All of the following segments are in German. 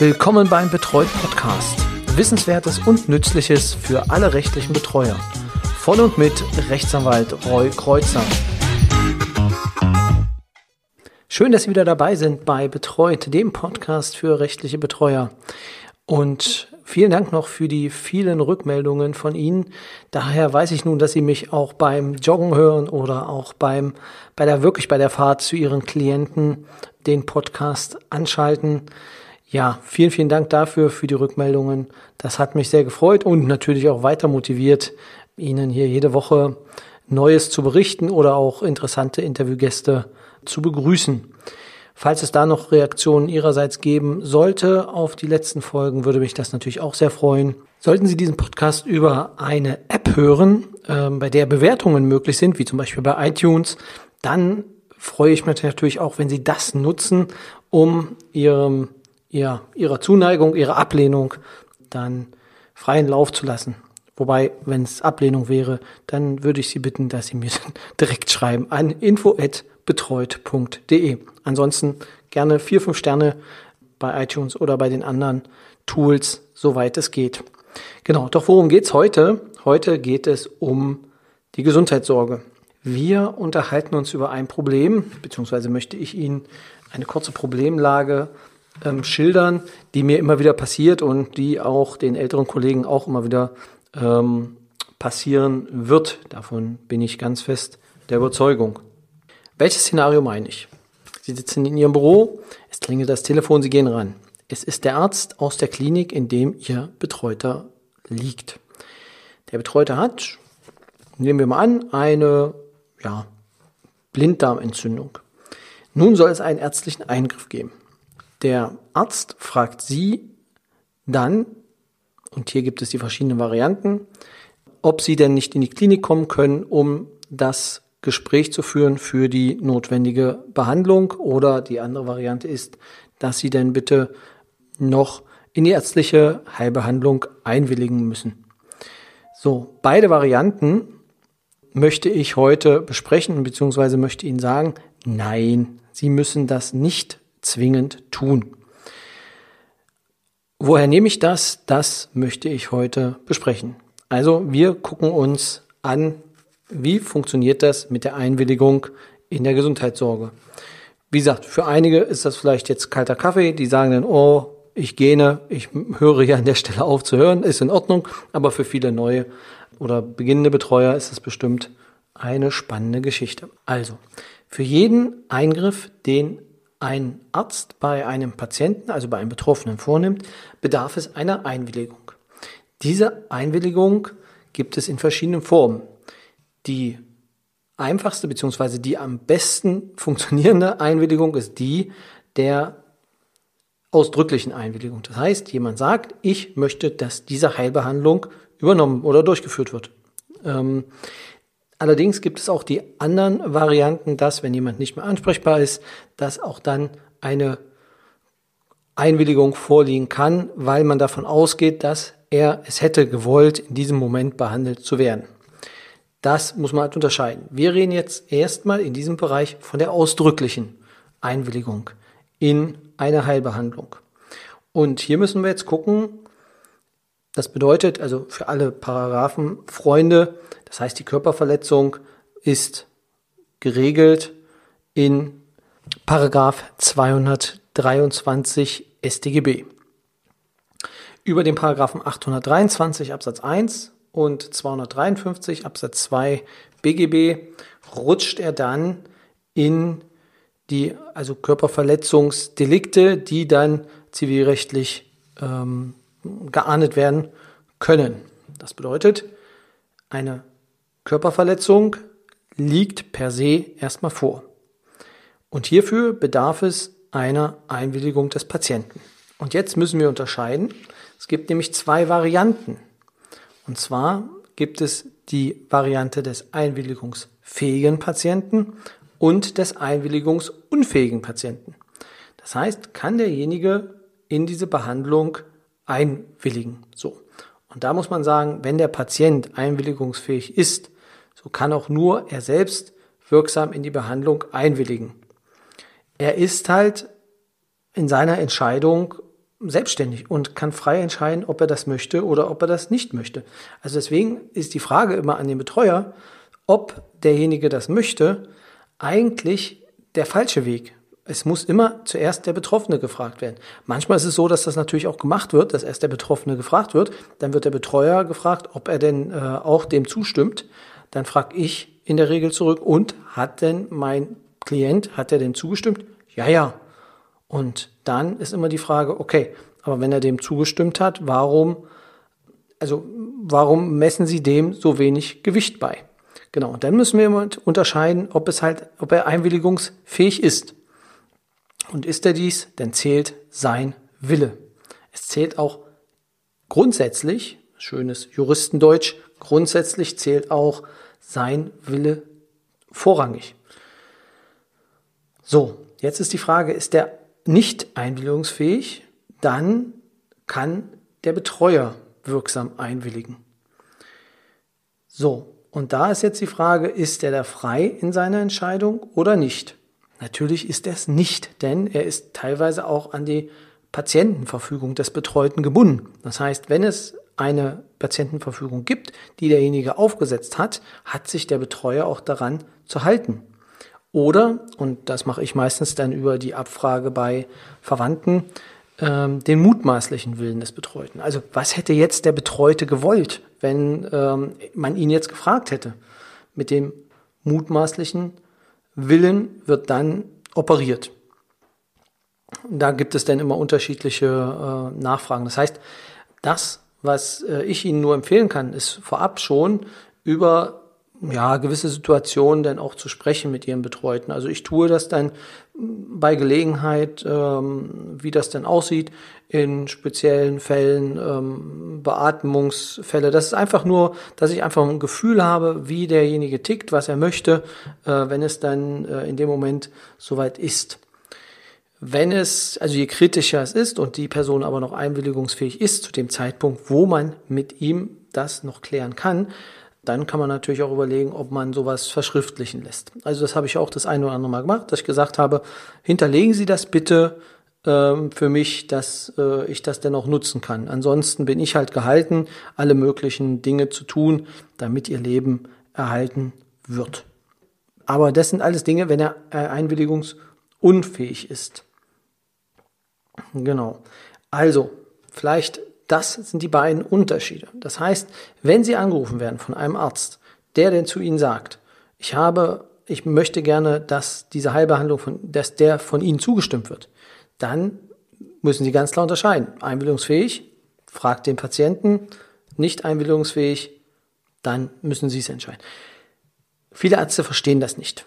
Willkommen beim Betreut Podcast. Wissenswertes und Nützliches für alle rechtlichen Betreuer. Von und mit Rechtsanwalt Roy Kreuzer. Schön, dass Sie wieder dabei sind bei Betreut, dem Podcast für rechtliche Betreuer. Und vielen Dank noch für die vielen Rückmeldungen von Ihnen. Daher weiß ich nun, dass Sie mich auch beim Joggen hören oder auch beim, bei der, wirklich bei der Fahrt zu Ihren Klienten den Podcast anschalten. Ja, vielen, vielen Dank dafür, für die Rückmeldungen. Das hat mich sehr gefreut und natürlich auch weiter motiviert, Ihnen hier jede Woche Neues zu berichten oder auch interessante Interviewgäste zu begrüßen. Falls es da noch Reaktionen Ihrerseits geben sollte auf die letzten Folgen, würde mich das natürlich auch sehr freuen. Sollten Sie diesen Podcast über eine App hören, äh, bei der Bewertungen möglich sind, wie zum Beispiel bei iTunes, dann freue ich mich natürlich auch, wenn Sie das nutzen, um Ihrem ihr, ihrer Zuneigung, ihrer Ablehnung dann freien Lauf zu lassen. Wobei, wenn es Ablehnung wäre, dann würde ich Sie bitten, dass Sie mir direkt schreiben an info@betreut.de. Ansonsten gerne vier, fünf Sterne bei iTunes oder bei den anderen Tools, soweit es geht. Genau, doch worum geht's heute? Heute geht es um die Gesundheitssorge. Wir unterhalten uns über ein Problem, beziehungsweise möchte ich Ihnen eine kurze Problemlage ähm, schildern, die mir immer wieder passiert und die auch den älteren Kollegen auch immer wieder ähm, passieren wird. Davon bin ich ganz fest der Überzeugung. Welches Szenario meine ich? Sie sitzen in Ihrem Büro, es klingelt das Telefon, Sie gehen ran. Es ist der Arzt aus der Klinik, in dem Ihr Betreuter liegt. Der Betreuter hat, nehmen wir mal an, eine ja, Blinddarmentzündung. Nun soll es einen ärztlichen Eingriff geben. Der Arzt fragt Sie dann, und hier gibt es die verschiedenen Varianten, ob Sie denn nicht in die Klinik kommen können, um das Gespräch zu führen für die notwendige Behandlung. Oder die andere Variante ist, dass Sie denn bitte noch in die ärztliche Heilbehandlung einwilligen müssen. So, beide Varianten möchte ich heute besprechen, beziehungsweise möchte Ihnen sagen, nein, Sie müssen das nicht zwingend tun. Woher nehme ich das? Das möchte ich heute besprechen. Also wir gucken uns an, wie funktioniert das mit der Einwilligung in der Gesundheitssorge. Wie gesagt, für einige ist das vielleicht jetzt kalter Kaffee, die sagen dann, oh, ich gene, ich höre hier an der Stelle auf zu hören, ist in Ordnung, aber für viele neue oder beginnende Betreuer ist es bestimmt eine spannende Geschichte. Also, für jeden Eingriff, den ein Arzt bei einem Patienten, also bei einem Betroffenen vornimmt, bedarf es einer Einwilligung. Diese Einwilligung gibt es in verschiedenen Formen. Die einfachste bzw. die am besten funktionierende Einwilligung ist die der ausdrücklichen Einwilligung. Das heißt, jemand sagt, ich möchte, dass diese Heilbehandlung übernommen oder durchgeführt wird. Ähm, Allerdings gibt es auch die anderen Varianten, dass, wenn jemand nicht mehr ansprechbar ist, dass auch dann eine Einwilligung vorliegen kann, weil man davon ausgeht, dass er es hätte gewollt, in diesem Moment behandelt zu werden. Das muss man halt unterscheiden. Wir reden jetzt erstmal in diesem Bereich von der ausdrücklichen Einwilligung in eine Heilbehandlung. Und hier müssen wir jetzt gucken, das bedeutet also für alle Paragraphen Freunde, das heißt, die Körperverletzung ist geregelt in Paragraph 223 StGB. Über den Paragraphen 823 Absatz 1 und 253 Absatz 2 BGB rutscht er dann in die also Körperverletzungsdelikte, die dann zivilrechtlich ähm, geahndet werden können. Das bedeutet, eine Körperverletzung liegt per se erstmal vor. Und hierfür bedarf es einer Einwilligung des Patienten. Und jetzt müssen wir unterscheiden. Es gibt nämlich zwei Varianten. Und zwar gibt es die Variante des einwilligungsfähigen Patienten und des einwilligungsunfähigen Patienten. Das heißt, kann derjenige in diese Behandlung einwilligen. So. Und da muss man sagen, wenn der Patient einwilligungsfähig ist, so kann auch nur er selbst wirksam in die Behandlung einwilligen. Er ist halt in seiner Entscheidung selbstständig und kann frei entscheiden, ob er das möchte oder ob er das nicht möchte. Also deswegen ist die Frage immer an den Betreuer, ob derjenige das möchte, eigentlich der falsche Weg. Es muss immer zuerst der Betroffene gefragt werden. Manchmal ist es so, dass das natürlich auch gemacht wird, dass erst der Betroffene gefragt wird. Dann wird der Betreuer gefragt, ob er denn äh, auch dem zustimmt. Dann frage ich in der Regel zurück, und hat denn mein Klient, hat er dem zugestimmt? Ja, ja. Und dann ist immer die Frage, okay, aber wenn er dem zugestimmt hat, warum, also warum messen Sie dem so wenig Gewicht bei? Genau, und dann müssen wir unterscheiden, ob es halt, ob er einwilligungsfähig ist. Und ist er dies, dann zählt sein Wille. Es zählt auch grundsätzlich, schönes Juristendeutsch, grundsätzlich zählt auch sein Wille vorrangig. So, jetzt ist die Frage, ist der nicht einwilligungsfähig, dann kann der Betreuer wirksam einwilligen. So, und da ist jetzt die Frage, ist er da frei in seiner Entscheidung oder nicht? Natürlich ist er es nicht, denn er ist teilweise auch an die Patientenverfügung des Betreuten gebunden. Das heißt, wenn es eine Patientenverfügung gibt, die derjenige aufgesetzt hat, hat sich der Betreuer auch daran zu halten. Oder, und das mache ich meistens dann über die Abfrage bei Verwandten, ähm, den mutmaßlichen Willen des Betreuten. Also was hätte jetzt der Betreute gewollt, wenn ähm, man ihn jetzt gefragt hätte? Mit dem mutmaßlichen Willen wird dann operiert. Da gibt es dann immer unterschiedliche äh, Nachfragen. Das heißt, das, was äh, ich Ihnen nur empfehlen kann, ist vorab schon über ja, gewisse Situationen dann auch zu sprechen mit ihren Betreuten. Also ich tue das dann bei Gelegenheit, ähm, wie das denn aussieht, in speziellen Fällen, ähm, Beatmungsfälle. Das ist einfach nur, dass ich einfach ein Gefühl habe, wie derjenige tickt, was er möchte, äh, wenn es dann äh, in dem Moment soweit ist. Wenn es, also je kritischer es ist und die Person aber noch einwilligungsfähig ist zu dem Zeitpunkt, wo man mit ihm das noch klären kann, dann kann man natürlich auch überlegen, ob man sowas verschriftlichen lässt. Also das habe ich auch das eine oder andere Mal gemacht, dass ich gesagt habe, hinterlegen Sie das bitte ähm, für mich, dass äh, ich das denn auch nutzen kann. Ansonsten bin ich halt gehalten, alle möglichen Dinge zu tun, damit Ihr Leben erhalten wird. Aber das sind alles Dinge, wenn er äh, einwilligungsunfähig ist. Genau. Also, vielleicht das sind die beiden Unterschiede. Das heißt, wenn Sie angerufen werden von einem Arzt, der denn zu Ihnen sagt, ich habe, ich möchte gerne, dass diese Heilbehandlung von, dass der von Ihnen zugestimmt wird, dann müssen Sie ganz klar unterscheiden. Einwilligungsfähig, fragt den Patienten, nicht einwilligungsfähig, dann müssen Sie es entscheiden. Viele Ärzte verstehen das nicht.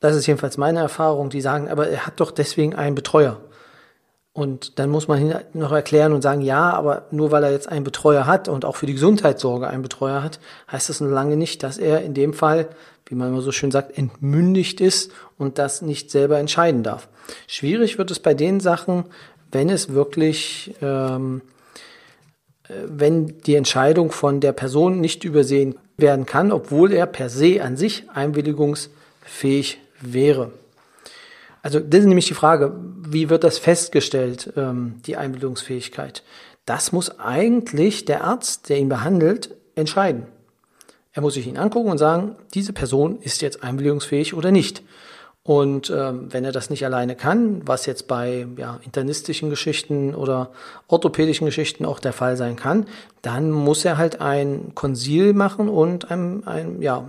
Das ist jedenfalls meine Erfahrung. Die sagen, aber er hat doch deswegen einen Betreuer. Und dann muss man noch erklären und sagen, ja, aber nur weil er jetzt einen Betreuer hat und auch für die Gesundheitssorge einen Betreuer hat, heißt das noch lange nicht, dass er in dem Fall, wie man immer so schön sagt, entmündigt ist und das nicht selber entscheiden darf. Schwierig wird es bei den Sachen, wenn es wirklich, ähm, äh, wenn die Entscheidung von der Person nicht übersehen werden kann, obwohl er per se an sich einwilligungsfähig wäre. Also das ist nämlich die Frage, wie wird das festgestellt, ähm, die Einbildungsfähigkeit? Das muss eigentlich der Arzt, der ihn behandelt, entscheiden. Er muss sich ihn angucken und sagen, diese Person ist jetzt einwilligungsfähig oder nicht. Und ähm, wenn er das nicht alleine kann, was jetzt bei ja, internistischen Geschichten oder orthopädischen Geschichten auch der Fall sein kann, dann muss er halt ein Konsil machen und ein, ein ja,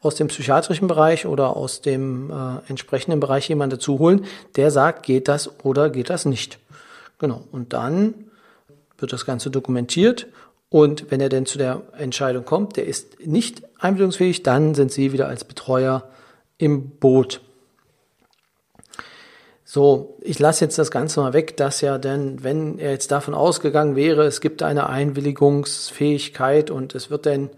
aus dem psychiatrischen Bereich oder aus dem äh, entsprechenden Bereich jemanden dazu holen, der sagt, geht das oder geht das nicht. Genau. Und dann wird das Ganze dokumentiert und wenn er denn zu der Entscheidung kommt, der ist nicht einbildungsfähig, dann sind Sie wieder als Betreuer im Boot. So, ich lasse jetzt das Ganze mal weg, dass ja denn, wenn er jetzt davon ausgegangen wäre, es gibt eine Einwilligungsfähigkeit und es wird dann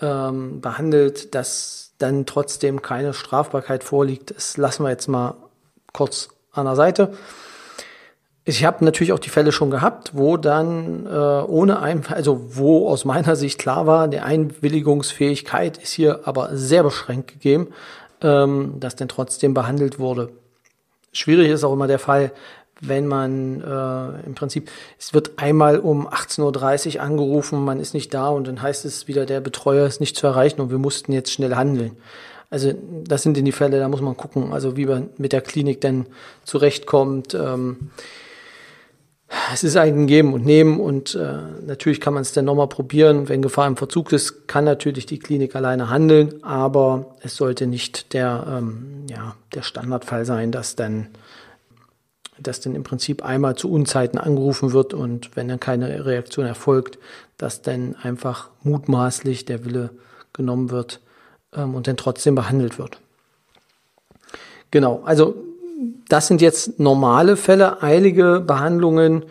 ähm, behandelt, dass dann trotzdem keine Strafbarkeit vorliegt. Das lassen wir jetzt mal kurz an der Seite. Ich habe natürlich auch die Fälle schon gehabt, wo dann äh, ohne ein, also wo aus meiner Sicht klar war, die Einwilligungsfähigkeit ist hier aber sehr beschränkt gegeben, ähm, dass dann trotzdem behandelt wurde. Schwierig ist auch immer der Fall, wenn man äh, im Prinzip, es wird einmal um 18.30 Uhr angerufen, man ist nicht da und dann heißt es wieder, der Betreuer ist nicht zu erreichen und wir mussten jetzt schnell handeln. Also das sind in die Fälle, da muss man gucken, also wie man mit der Klinik denn zurechtkommt. Ähm, es ist ein Geben und Nehmen und äh, natürlich kann man es dann nochmal probieren. Wenn Gefahr im Verzug ist, kann natürlich die Klinik alleine handeln, aber es sollte nicht der, ähm, ja, der Standardfall sein, dass dann, dass dann im Prinzip einmal zu Unzeiten angerufen wird und wenn dann keine Reaktion erfolgt, dass dann einfach mutmaßlich der Wille genommen wird, ähm, und dann trotzdem behandelt wird. Genau, also das sind jetzt normale Fälle, eilige Behandlungen,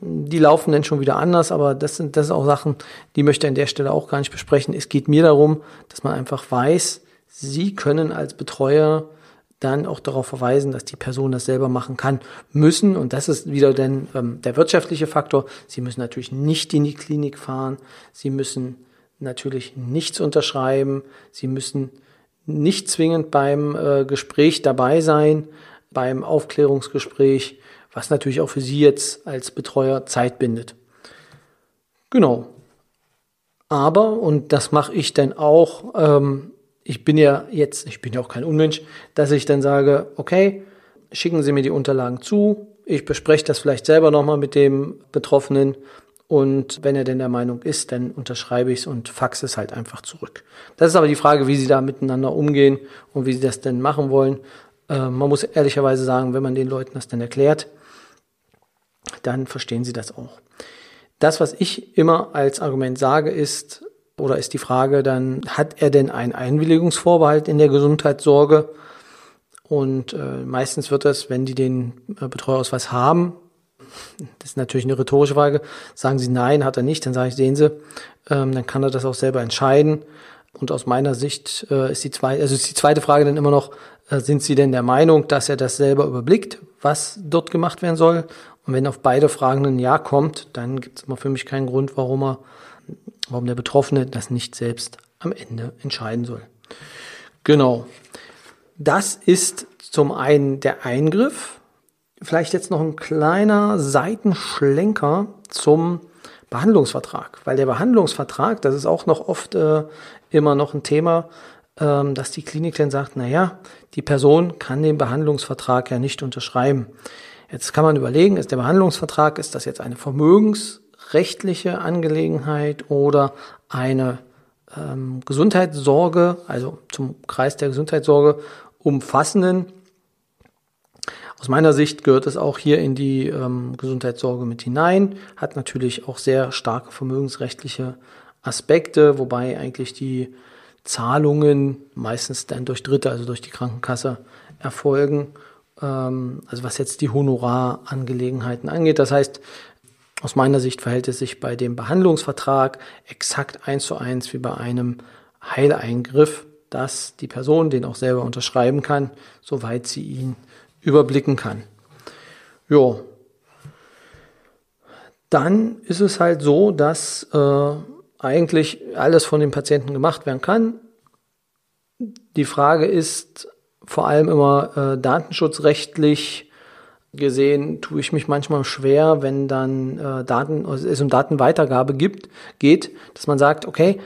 die laufen dann schon wieder anders, aber das sind das sind auch Sachen, die möchte ich an der Stelle auch gar nicht besprechen. Es geht mir darum, dass man einfach weiß, Sie können als Betreuer dann auch darauf verweisen, dass die Person das selber machen kann, müssen. Und das ist wieder dann ähm, der wirtschaftliche Faktor. Sie müssen natürlich nicht in die Klinik fahren. Sie müssen natürlich nichts unterschreiben. Sie müssen nicht zwingend beim äh, Gespräch dabei sein, beim Aufklärungsgespräch, was natürlich auch für Sie jetzt als Betreuer Zeit bindet. Genau. Aber, und das mache ich dann auch, ähm, ich bin ja jetzt, ich bin ja auch kein Unmensch, dass ich dann sage, okay, schicken Sie mir die Unterlagen zu, ich bespreche das vielleicht selber nochmal mit dem Betroffenen und wenn er denn der Meinung ist, dann unterschreibe ich es und faxe es halt einfach zurück. Das ist aber die Frage, wie sie da miteinander umgehen und wie sie das denn machen wollen. Äh, man muss ehrlicherweise sagen, wenn man den Leuten das dann erklärt, dann verstehen sie das auch. Das, was ich immer als Argument sage, ist, oder ist die Frage dann, hat er denn einen Einwilligungsvorbehalt in der Gesundheitssorge? Und äh, meistens wird das, wenn die den äh, Betreuerausweis haben, das ist natürlich eine rhetorische Frage. Sagen Sie nein, hat er nicht, dann sage ich, sehen Sie, ähm, dann kann er das auch selber entscheiden. Und aus meiner Sicht äh, ist die zweite, also ist die zweite Frage dann immer noch, äh, sind Sie denn der Meinung, dass er das selber überblickt, was dort gemacht werden soll? Und wenn auf beide Fragen ein Ja kommt, dann gibt es immer für mich keinen Grund, warum er, warum der Betroffene das nicht selbst am Ende entscheiden soll. Genau. Das ist zum einen der Eingriff, Vielleicht jetzt noch ein kleiner Seitenschlenker zum Behandlungsvertrag, weil der Behandlungsvertrag, das ist auch noch oft äh, immer noch ein Thema, ähm, dass die Klinik dann sagt, na ja, die Person kann den Behandlungsvertrag ja nicht unterschreiben. Jetzt kann man überlegen, ist der Behandlungsvertrag, ist das jetzt eine vermögensrechtliche Angelegenheit oder eine ähm, Gesundheitssorge, also zum Kreis der Gesundheitssorge umfassenden aus meiner Sicht gehört es auch hier in die ähm, Gesundheitssorge mit hinein, hat natürlich auch sehr starke vermögensrechtliche Aspekte, wobei eigentlich die Zahlungen meistens dann durch Dritte, also durch die Krankenkasse, erfolgen. Ähm, also was jetzt die Honorarangelegenheiten angeht. Das heißt, aus meiner Sicht verhält es sich bei dem Behandlungsvertrag exakt eins zu eins wie bei einem Heileingriff, dass die Person den auch selber unterschreiben kann, soweit sie ihn überblicken kann. Jo. Dann ist es halt so, dass äh, eigentlich alles von dem Patienten gemacht werden kann. Die Frage ist vor allem immer äh, datenschutzrechtlich gesehen, tue ich mich manchmal schwer, wenn dann äh, Daten, es um Datenweitergabe gibt, geht, dass man sagt, okay,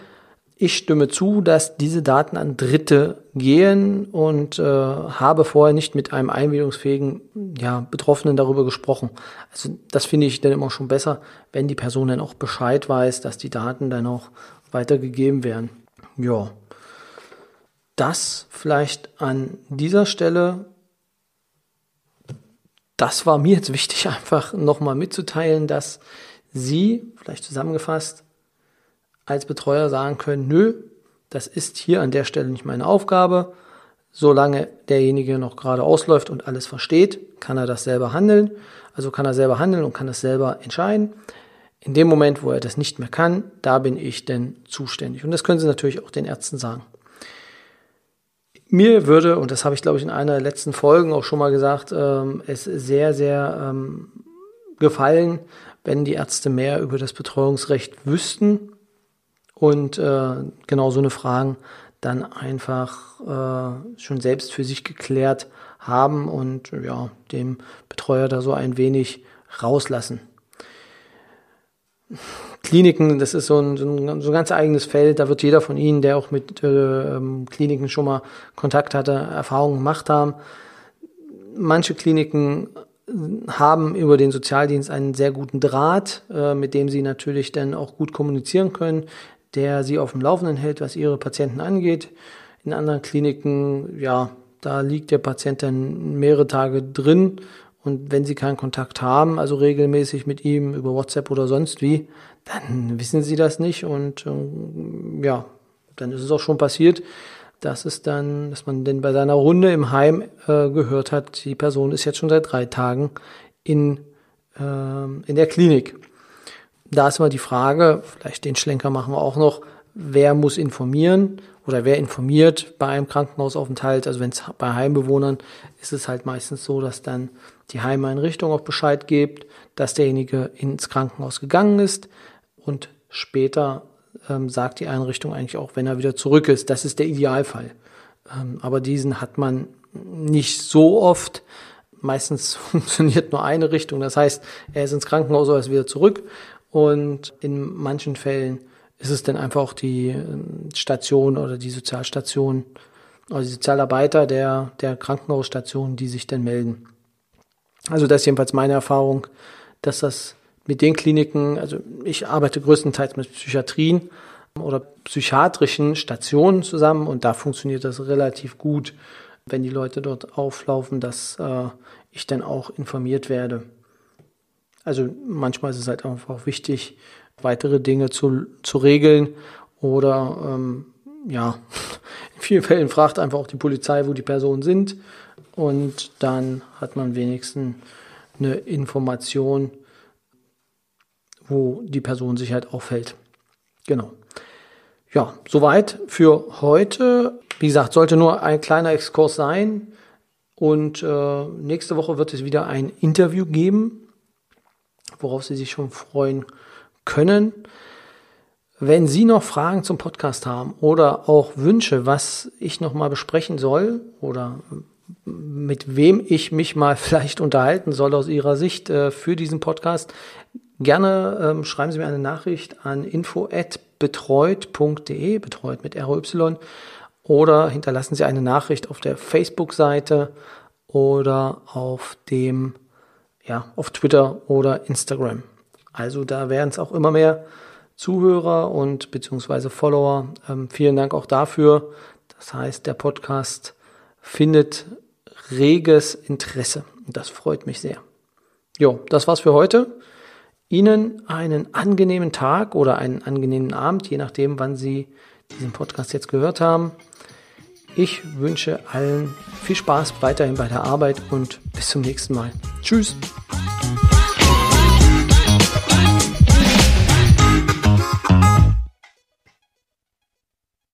ich stimme zu, dass diese Daten an Dritte gehen und äh, habe vorher nicht mit einem einwilligungsfähigen ja, Betroffenen darüber gesprochen. Also das finde ich dann immer schon besser, wenn die Person dann auch Bescheid weiß, dass die Daten dann auch weitergegeben werden. Ja, das vielleicht an dieser Stelle. Das war mir jetzt wichtig, einfach nochmal mitzuteilen, dass Sie, vielleicht zusammengefasst, als Betreuer sagen können, nö, das ist hier an der Stelle nicht meine Aufgabe. Solange derjenige noch gerade ausläuft und alles versteht, kann er das selber handeln. Also kann er selber handeln und kann das selber entscheiden. In dem Moment, wo er das nicht mehr kann, da bin ich denn zuständig. Und das können Sie natürlich auch den Ärzten sagen. Mir würde, und das habe ich glaube ich in einer der letzten Folgen auch schon mal gesagt, ähm, es sehr, sehr ähm, gefallen, wenn die Ärzte mehr über das Betreuungsrecht wüssten und äh, genau so eine Fragen dann einfach äh, schon selbst für sich geklärt haben und ja, dem Betreuer da so ein wenig rauslassen. Kliniken, das ist so ein, so ein, so ein ganz eigenes Feld. Da wird jeder von Ihnen, der auch mit äh, ähm, Kliniken schon mal Kontakt hatte, Erfahrungen gemacht haben. Manche Kliniken haben über den Sozialdienst einen sehr guten Draht, äh, mit dem sie natürlich dann auch gut kommunizieren können, der sie auf dem Laufenden hält, was ihre Patienten angeht. In anderen Kliniken, ja, da liegt der Patient dann mehrere Tage drin und wenn Sie keinen Kontakt haben, also regelmäßig mit ihm über WhatsApp oder sonst wie, dann wissen Sie das nicht und äh, ja, dann ist es auch schon passiert, dass es dann, dass man denn bei seiner Runde im Heim äh, gehört hat, die Person ist jetzt schon seit drei Tagen in, äh, in der Klinik. Da ist immer die Frage, vielleicht den Schlenker machen wir auch noch, wer muss informieren oder wer informiert bei einem Krankenhausaufenthalt. Also wenn es bei Heimbewohnern ist es halt meistens so, dass dann die Heimeinrichtung auch Bescheid gibt, dass derjenige ins Krankenhaus gegangen ist und später ähm, sagt die Einrichtung eigentlich auch, wenn er wieder zurück ist. Das ist der Idealfall. Ähm, aber diesen hat man nicht so oft. Meistens funktioniert nur eine Richtung. Das heißt, er ist ins Krankenhaus oder ist wieder zurück. Und in manchen Fällen ist es dann einfach auch die ähm, Station oder die Sozialstation oder die Sozialarbeiter der, der Krankenhausstation, die sich dann melden. Also das ist jedenfalls meine Erfahrung, dass das mit den Kliniken, also ich arbeite größtenteils mit Psychiatrien oder psychiatrischen Stationen zusammen und da funktioniert das relativ gut, wenn die Leute dort auflaufen, dass äh, ich dann auch informiert werde. Also manchmal ist es halt einfach auch wichtig, weitere Dinge zu, zu regeln oder ähm, ja, in vielen Fällen fragt einfach auch die Polizei, wo die Personen sind und dann hat man wenigstens eine Information, wo die Person sich halt aufhält. Genau. Ja, soweit für heute. Wie gesagt, sollte nur ein kleiner Exkurs sein. Und äh, nächste Woche wird es wieder ein Interview geben, worauf Sie sich schon freuen können. Wenn Sie noch Fragen zum Podcast haben oder auch Wünsche, was ich noch mal besprechen soll oder mit wem ich mich mal vielleicht unterhalten soll aus Ihrer Sicht äh, für diesen Podcast, gerne ähm, schreiben Sie mir eine Nachricht an info@betreut.de, betreut mit ROY, oder hinterlassen Sie eine Nachricht auf der Facebook-Seite oder auf dem, ja, auf Twitter oder Instagram. Also da werden es auch immer mehr Zuhörer und beziehungsweise Follower. Ähm, vielen Dank auch dafür. Das heißt, der Podcast findet reges Interesse. Das freut mich sehr. Jo, das war's für heute. Ihnen einen angenehmen Tag oder einen angenehmen Abend, je nachdem, wann Sie diesen Podcast jetzt gehört haben. Ich wünsche allen viel Spaß weiterhin bei der Arbeit und bis zum nächsten Mal. Tschüss.